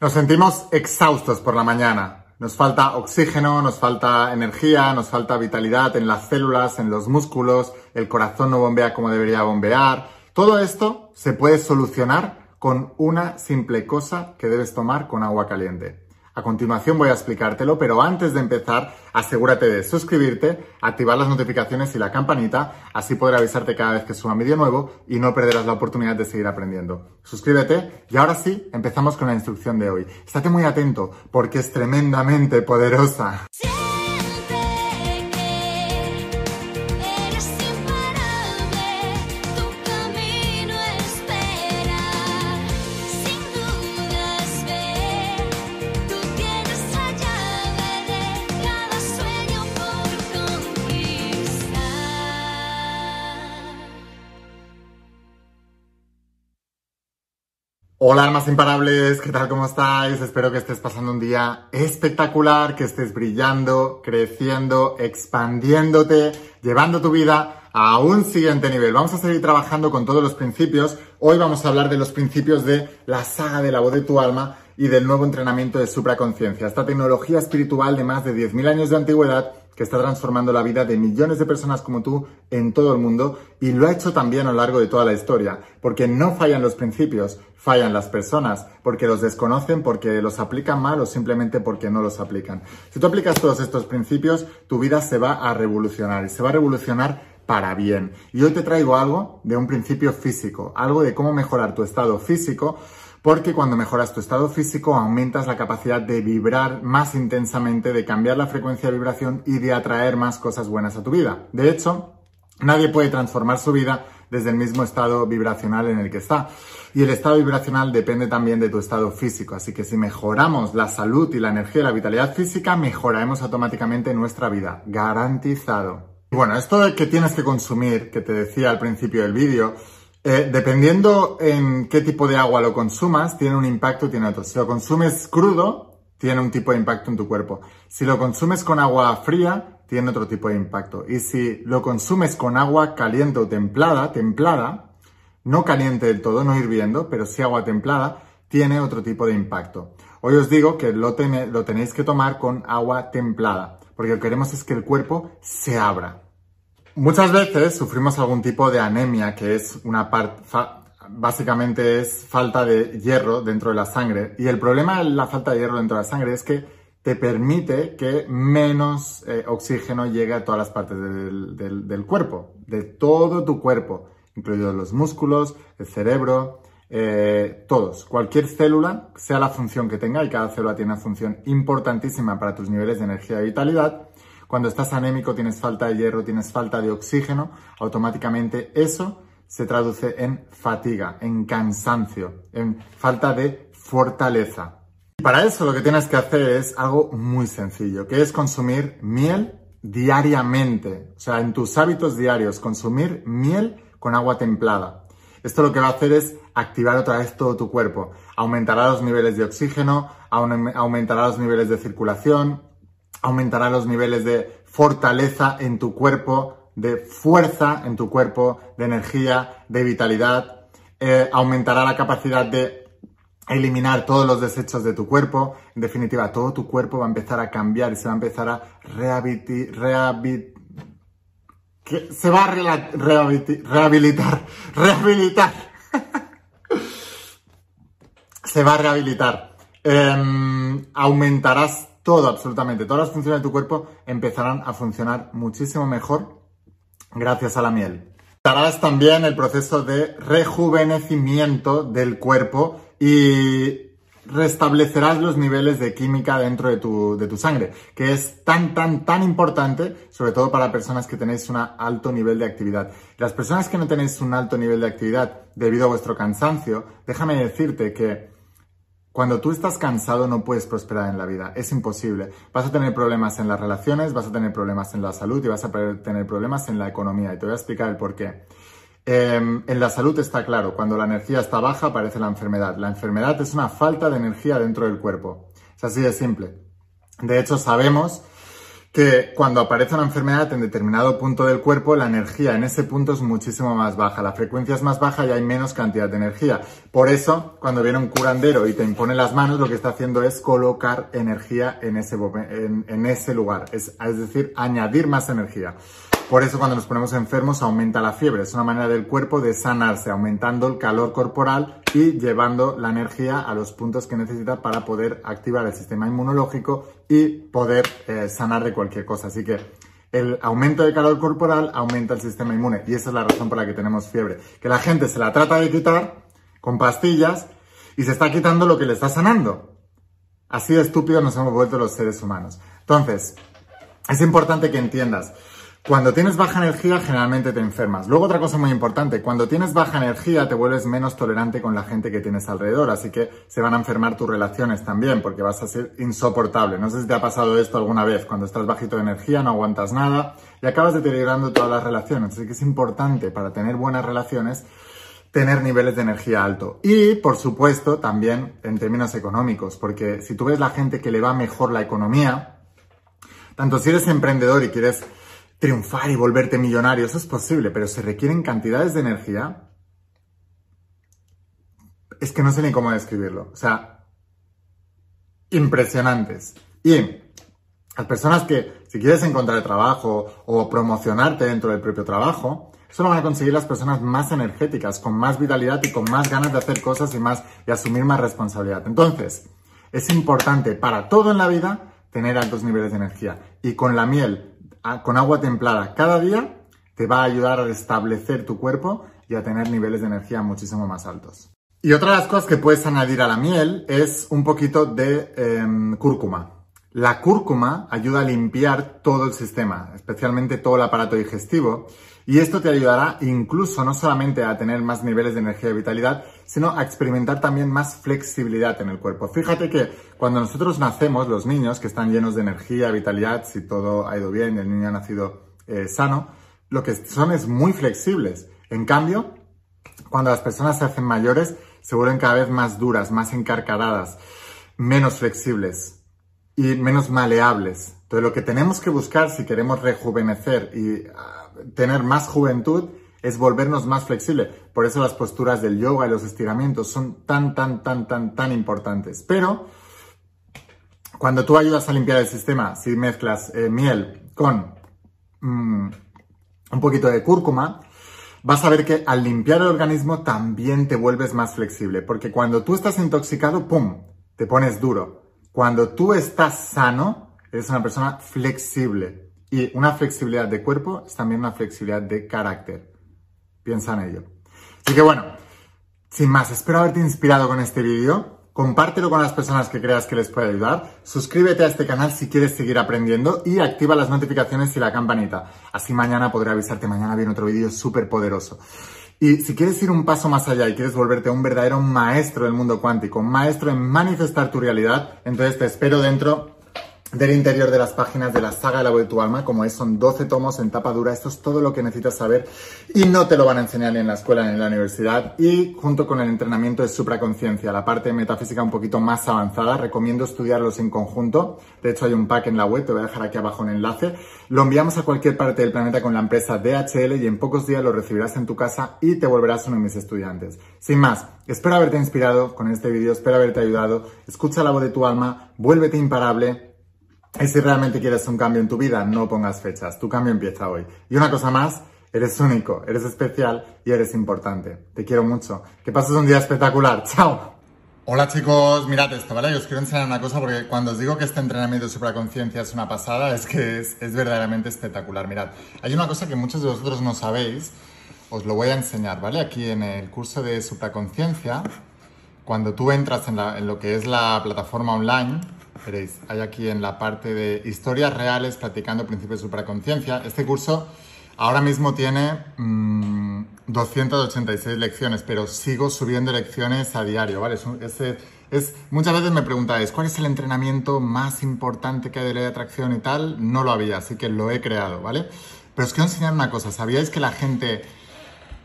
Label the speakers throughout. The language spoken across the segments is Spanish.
Speaker 1: Nos sentimos exhaustos por la mañana. Nos falta oxígeno, nos falta energía, nos falta vitalidad en las células, en los músculos, el corazón no bombea como debería bombear. Todo esto se puede solucionar con una simple cosa que debes tomar con agua caliente. A continuación voy a explicártelo, pero antes de empezar, asegúrate de suscribirte, activar las notificaciones y la campanita, así podré avisarte cada vez que suba un vídeo nuevo y no perderás la oportunidad de seguir aprendiendo. Suscríbete y ahora sí, empezamos con la instrucción de hoy. Estate muy atento porque es tremendamente poderosa. Hola almas imparables, ¿qué tal? ¿Cómo estáis? Espero que estés pasando un día espectacular, que estés brillando, creciendo, expandiéndote, llevando tu vida a un siguiente nivel. Vamos a seguir trabajando con todos los principios. Hoy vamos a hablar de los principios de la saga de la voz de tu alma y del nuevo entrenamiento de supraconciencia, esta tecnología espiritual de más de 10.000 años de antigüedad que está transformando la vida de millones de personas como tú en todo el mundo y lo ha hecho también a lo largo de toda la historia, porque no fallan los principios, fallan las personas, porque los desconocen, porque los aplican mal o simplemente porque no los aplican. Si tú aplicas todos estos principios, tu vida se va a revolucionar y se va a revolucionar para bien. Y hoy te traigo algo de un principio físico, algo de cómo mejorar tu estado físico porque cuando mejoras tu estado físico aumentas la capacidad de vibrar más intensamente, de cambiar la frecuencia de vibración y de atraer más cosas buenas a tu vida. De hecho, nadie puede transformar su vida desde el mismo estado vibracional en el que está. Y el estado vibracional depende también de tu estado físico. Así que si mejoramos la salud y la energía y la vitalidad física, mejoraremos automáticamente nuestra vida. Garantizado. Bueno, esto de que tienes que consumir, que te decía al principio del vídeo, eh, dependiendo en qué tipo de agua lo consumas, tiene un impacto tiene otro. Si lo consumes crudo, tiene un tipo de impacto en tu cuerpo. Si lo consumes con agua fría, tiene otro tipo de impacto. Y si lo consumes con agua caliente o templada, templada, no caliente del todo, no hirviendo, pero sí agua templada, tiene otro tipo de impacto. Hoy os digo que lo, lo tenéis que tomar con agua templada, porque lo que queremos es que el cuerpo se abra. Muchas veces sufrimos algún tipo de anemia, que es una parte, básicamente es falta de hierro dentro de la sangre. Y el problema de la falta de hierro dentro de la sangre es que te permite que menos eh, oxígeno llegue a todas las partes del, cuerpo, de todo tu cuerpo, incluidos los músculos, el cerebro, eh, todos. Cualquier célula, sea la función que tenga, y cada célula tiene una función importantísima para tus niveles de energía y vitalidad, cuando estás anémico, tienes falta de hierro, tienes falta de oxígeno, automáticamente eso se traduce en fatiga, en cansancio, en falta de fortaleza. Y para eso lo que tienes que hacer es algo muy sencillo, que es consumir miel diariamente, o sea, en tus hábitos diarios, consumir miel con agua templada. Esto lo que va a hacer es activar otra vez todo tu cuerpo. Aumentará los niveles de oxígeno, aumentará los niveles de circulación, aumentará los niveles de fortaleza en tu cuerpo, de fuerza en tu cuerpo, de energía, de vitalidad, eh, aumentará la capacidad de eliminar todos los desechos de tu cuerpo. En definitiva, todo tu cuerpo va a empezar a cambiar y se va a empezar a rehabilitar. se va a rehabilitar. Rehabilitar. se va a rehabilitar. Em, aumentarás todo, absolutamente, todas las funciones de tu cuerpo empezarán a funcionar muchísimo mejor gracias a la miel. Harás también el proceso de rejuvenecimiento del cuerpo y restablecerás los niveles de química dentro de tu, de tu sangre, que es tan, tan, tan importante, sobre todo para personas que tenéis un alto nivel de actividad. Las personas que no tenéis un alto nivel de actividad debido a vuestro cansancio, déjame decirte que cuando tú estás cansado no puedes prosperar en la vida, es imposible. Vas a tener problemas en las relaciones, vas a tener problemas en la salud y vas a tener problemas en la economía. Y te voy a explicar el por qué. Em, en la salud está claro, cuando la energía está baja aparece la enfermedad. La enfermedad es una falta de energía dentro del cuerpo. Es así de simple. De hecho, sabemos que cuando aparece una enfermedad en determinado punto del cuerpo, la energía en ese punto es muchísimo más baja, la frecuencia es más baja y hay menos cantidad de energía. Por eso, cuando viene un curandero y te impone las manos, lo que está haciendo es colocar energía en ese, lugar, es decir, añadir más energía. Por eso cuando nos ponemos enfermos aumenta la fiebre. Es una manera del cuerpo de sanarse, aumentando el calor corporal y llevando la energía a los puntos que necesita para poder activar el sistema inmunológico y poder eh, sanar de cualquier cosa. Así que el aumento de calor corporal aumenta el sistema inmune y esa es la razón por la que tenemos fiebre. Que la gente se la trata de quitar con pastillas y se está quitando lo que le está sanando. Así de estúpidos nos hemos vuelto los seres humanos. Entonces, es importante que entiendas cuando tienes baja energía, generalmente te enfermas. Luego, otra cosa muy importante, cuando tienes baja energía, te vuelves menos tolerante con la gente que tienes alrededor, así que se van a enfermar tus relaciones también, porque vas a ser insoportable. No sé si te ha pasado esto alguna vez, cuando estás bajito de energía, no aguantas nada y acabas deteriorando todas las relaciones. Así que es importante para tener buenas relaciones tener niveles de energía alto. Y, por supuesto, también en términos económicos, porque si tú ves la gente que le va mejor la economía, tanto si eres emprendedor y quieres triunfar y volverte millonario, eso es posible, pero se requieren cantidades de energía. Es que no sé ni cómo describirlo. O sea, impresionantes. Y las personas que, si quieres encontrar trabajo o promocionarte dentro del propio trabajo, solo van a conseguir las personas más energéticas, con más vitalidad y con más ganas de hacer cosas y más y asumir más responsabilidad. Entonces, es importante para todo en la vida tener altos niveles de energía. Y con la miel con agua templada cada día te va a ayudar a restablecer tu cuerpo y a tener niveles de energía muchísimo más altos. Y otra de las cosas que puedes añadir a la miel es un poquito de em, cúrcuma. La cúrcuma ayuda a limpiar todo el sistema, especialmente todo el aparato digestivo, y esto te ayudará incluso no solamente a tener más niveles de energía y vitalidad, sino a experimentar también más flexibilidad en el cuerpo. Fíjate que cuando nosotros nacemos, los niños que están llenos de energía, vitalidad, si todo ha ido bien y el niño ha nacido eh, sano, lo que son es muy flexibles. En cambio, cuando las personas se hacen mayores, se vuelven cada vez más duras, más encarcaradas, menos flexibles y menos maleables. Entonces, lo que tenemos que buscar si queremos rejuvenecer y ah, tener más juventud es volvernos más flexibles. Por eso las posturas del yoga y los estiramientos son tan, tan, tan, tan, tan importantes. Pero cuando tú ayudas a limpiar el sistema, si mezclas eh, miel con mm, un poquito de cúrcuma, vas a ver que al limpiar el organismo también te vuelves más flexible. Porque cuando tú estás intoxicado, ¡pum!, te pones duro. Cuando tú estás sano, eres una persona flexible. Y una flexibilidad de cuerpo es también una flexibilidad de carácter. Piensa en ello. Así que bueno, sin más, espero haberte inspirado con este vídeo. Compártelo con las personas que creas que les puede ayudar. Suscríbete a este canal si quieres seguir aprendiendo y activa las notificaciones y la campanita. Así mañana podré avisarte. Mañana viene otro vídeo súper poderoso. Y si quieres ir un paso más allá y quieres volverte un verdadero maestro del mundo cuántico, maestro en manifestar tu realidad, entonces te espero dentro del interior de las páginas de la saga la voz de tu alma, como es, son 12 tomos en tapa dura, esto es todo lo que necesitas saber y no te lo van a enseñar ni en la escuela ni en la universidad. Y junto con el entrenamiento de supraconciencia, la parte metafísica un poquito más avanzada, recomiendo estudiarlos en conjunto, de hecho hay un pack en la web, te voy a dejar aquí abajo un enlace, lo enviamos a cualquier parte del planeta con la empresa DHL y en pocos días lo recibirás en tu casa y te volverás uno de mis estudiantes. Sin más, espero haberte inspirado con este vídeo, espero haberte ayudado, escucha la voz de tu alma, vuélvete imparable, y si realmente quieres un cambio en tu vida, no pongas fechas. Tu cambio empieza hoy. Y una cosa más, eres único, eres especial y eres importante. Te quiero mucho. Que pases un día espectacular. ¡Chao! Hola chicos, mirad esto, ¿vale? Os quiero enseñar una cosa porque cuando os digo que este entrenamiento de supraconciencia es una pasada, es que es, verdaderamente espectacular. Mirad, hay una cosa que muchos de vosotros no sabéis, os lo voy a enseñar, ¿vale? Aquí en el curso de supraconciencia, cuando tú entras en, en lo que es la plataforma online, Veréis, hay aquí en la parte de historias reales practicando principios de supraconciencia. Este curso ahora mismo tiene 286 mm, lecciones, pero sigo subiendo lecciones a diario, ¿vale? Es, muchas veces me preguntáis, ¿cuál es el entrenamiento más importante que hay de ley de atracción y tal? No lo había, así que lo he creado, ¿vale? Pero os quiero enseñar una cosa, ¿sabíais que la gente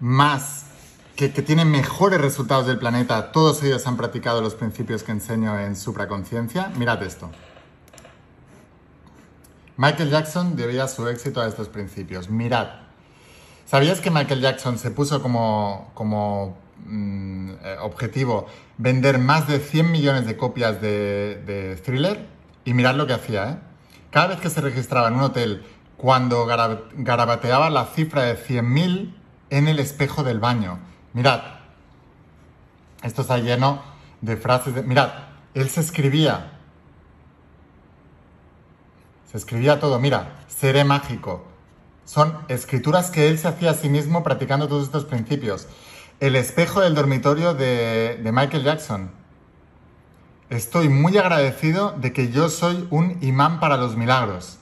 Speaker 1: más que, tienen mejores resultados del planeta, todos ellos han practicado los principios que enseño en supraconciencia. Mirad esto. Michael Jackson debía su éxito a estos principios. Mirad, ¿sabías que Michael Jackson se puso como, como mm, eh, objetivo vender más de 100 millones de copias de, Thriller? Y mirad lo que hacía, ¿eh? Cada vez que se registraba en un hotel, cuando garabateaba la cifra de 100.000 en el espejo del baño. Mirad, esto está lleno de frases de... Mirad, él se escribía. Se escribía todo. Mira, seré mágico. Son escrituras que él se hacía a sí mismo practicando todos estos principios. El espejo del dormitorio de, de Michael Jackson. Estoy muy agradecido de que yo soy un imán para los milagros.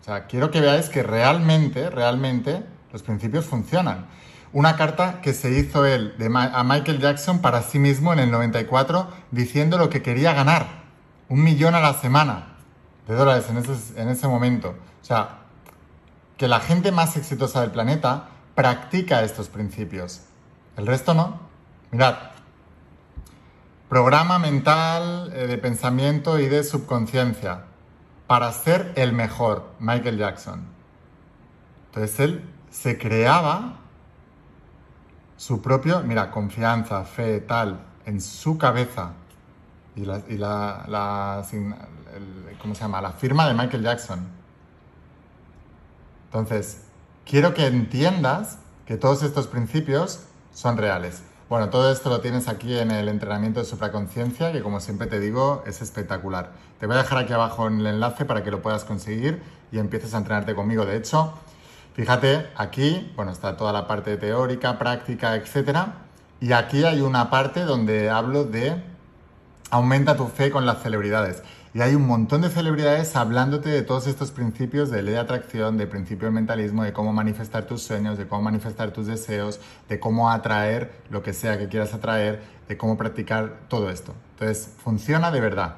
Speaker 1: O sea, quiero que veáis que realmente, realmente, los principios funcionan. Una carta que se hizo él a Michael Jackson para sí mismo en el 94 diciendo lo que quería ganar. Un millón a la semana de dólares en ese, en ese momento. O sea, que la gente más exitosa del planeta practica estos principios. El resto no. Mirad, Programa mental eh, de pensamiento y de subconsciencia para ser el mejor, Michael Jackson. Entonces él se creaba su propio, mira, confianza, fe, tal, en su cabeza. Y la, y la, ¿cómo se llama? La firma de Michael Jackson. Entonces, quiero que entiendas que todos estos principios son reales. Bueno, todo esto lo tienes aquí en el entrenamiento de supraconciencia, que como siempre te digo, es espectacular. Te voy a dejar aquí abajo en el enlace para que lo puedas conseguir y empieces a entrenarte conmigo. De hecho, fíjate, aquí, bueno, está toda la parte teórica, práctica, etcétera. Y aquí hay una parte donde hablo de aumenta tu fe con las celebridades. Y hay un montón de celebridades hablándote de todos estos principios de ley de atracción, de principio del mentalismo, de cómo manifestar tus sueños, de cómo manifestar tus deseos, de cómo atraer lo que sea que quieras atraer, de cómo practicar todo esto. Entonces, funciona de verdad.